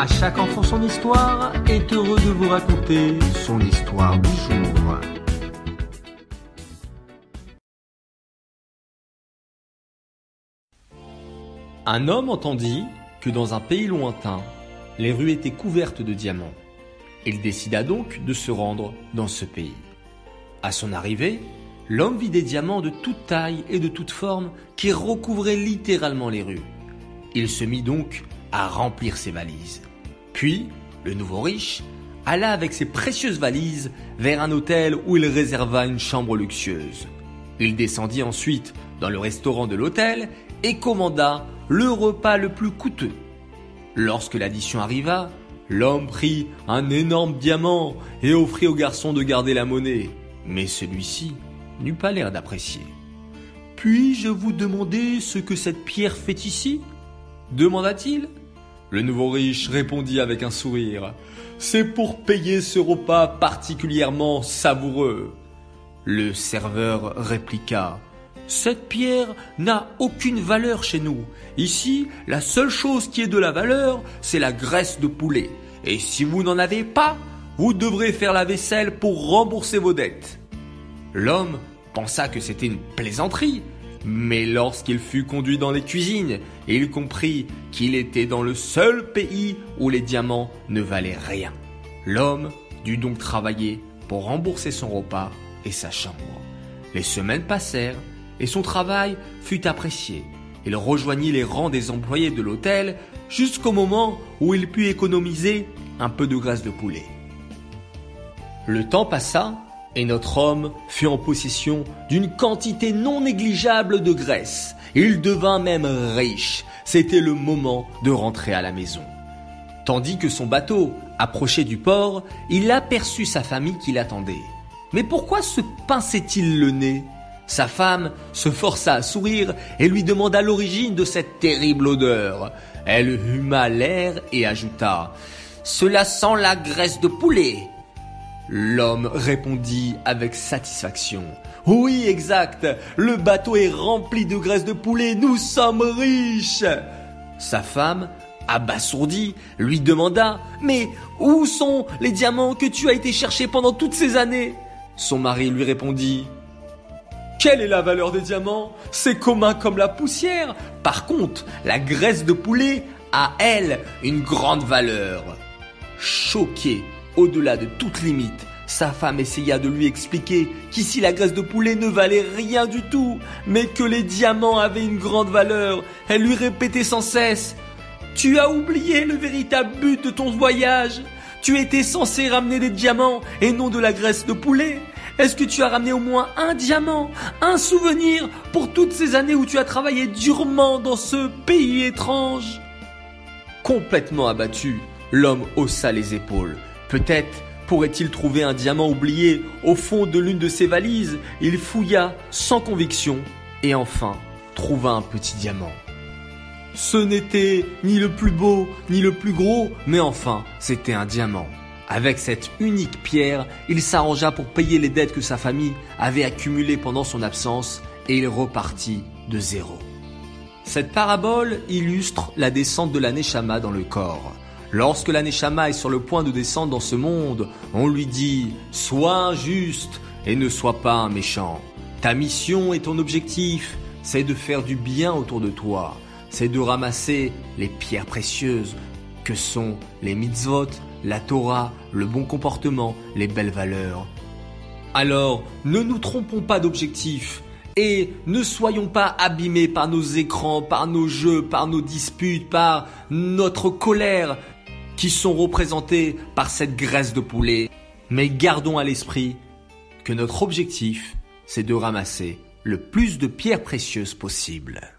À chaque enfant son histoire est heureux de vous raconter son histoire du jour. Un homme entendit que dans un pays lointain, les rues étaient couvertes de diamants. Il décida donc de se rendre dans ce pays. À son arrivée, l'homme vit des diamants de toute taille et de toute forme qui recouvraient littéralement les rues. Il se mit donc à remplir ses valises. Puis, le nouveau riche alla avec ses précieuses valises vers un hôtel où il réserva une chambre luxueuse. Il descendit ensuite dans le restaurant de l'hôtel et commanda le repas le plus coûteux. Lorsque l'addition arriva, l'homme prit un énorme diamant et offrit au garçon de garder la monnaie. Mais celui-ci n'eut pas l'air d'apprécier. Puis-je vous demander ce que cette pierre fait ici? demanda-t-il. Le nouveau riche répondit avec un sourire. C'est pour payer ce repas particulièrement savoureux. Le serveur répliqua. Cette pierre n'a aucune valeur chez nous. Ici, la seule chose qui est de la valeur, c'est la graisse de poulet. Et si vous n'en avez pas, vous devrez faire la vaisselle pour rembourser vos dettes. L'homme pensa que c'était une plaisanterie, mais lorsqu'il fut conduit dans les cuisines, il comprit qu'il était dans le seul pays où les diamants ne valaient rien. L'homme dut donc travailler pour rembourser son repas et sa chambre. Les semaines passèrent et son travail fut apprécié. Il rejoignit les rangs des employés de l'hôtel jusqu'au moment où il put économiser un peu de graisse de poulet. Le temps passa et notre homme fut en possession d'une quantité non négligeable de graisse. Il devint même riche. C'était le moment de rentrer à la maison. Tandis que son bateau approchait du port, il aperçut sa famille qui l'attendait. Mais pourquoi se pinçait-il le nez? Sa femme se força à sourire et lui demanda l'origine de cette terrible odeur. Elle huma l'air et ajouta ⁇ Cela sent la graisse de poulet !⁇ L'homme répondit avec satisfaction. Oui, exact. Le bateau est rempli de graisse de poulet. Nous sommes riches. Sa femme, abasourdie, lui demanda Mais où sont les diamants que tu as été chercher pendant toutes ces années? Son mari lui répondit quelle est la valeur des diamants? C'est commun comme la poussière. Par contre, la graisse de poulet a, elle, une grande valeur. Choqué au-delà de toute limite, sa femme essaya de lui expliquer qu'ici la graisse de poulet ne valait rien du tout, mais que les diamants avaient une grande valeur. Elle lui répétait sans cesse Tu as oublié le véritable but de ton voyage. Tu étais censé ramener des diamants et non de la graisse de poulet. Est-ce que tu as ramené au moins un diamant, un souvenir pour toutes ces années où tu as travaillé durement dans ce pays étrange Complètement abattu, l'homme haussa les épaules. Peut-être pourrait-il trouver un diamant oublié au fond de l'une de ses valises. Il fouilla sans conviction et enfin trouva un petit diamant. Ce n'était ni le plus beau ni le plus gros, mais enfin c'était un diamant. Avec cette unique pierre, il s'arrangea pour payer les dettes que sa famille avait accumulées pendant son absence et il repartit de zéro. Cette parabole illustre la descente de la Neshama dans le corps. Lorsque la Neshama est sur le point de descendre dans ce monde, on lui dit Sois juste et ne sois pas un méchant. Ta mission et ton objectif, c'est de faire du bien autour de toi. C'est de ramasser les pierres précieuses que sont les mitzvot, la Torah, le bon comportement, les belles valeurs. Alors, ne nous trompons pas d'objectif et ne soyons pas abîmés par nos écrans, par nos jeux, par nos disputes, par notre colère, qui sont représentés par cette graisse de poulet. Mais gardons à l'esprit que notre objectif, c'est de ramasser le plus de pierres précieuses possible.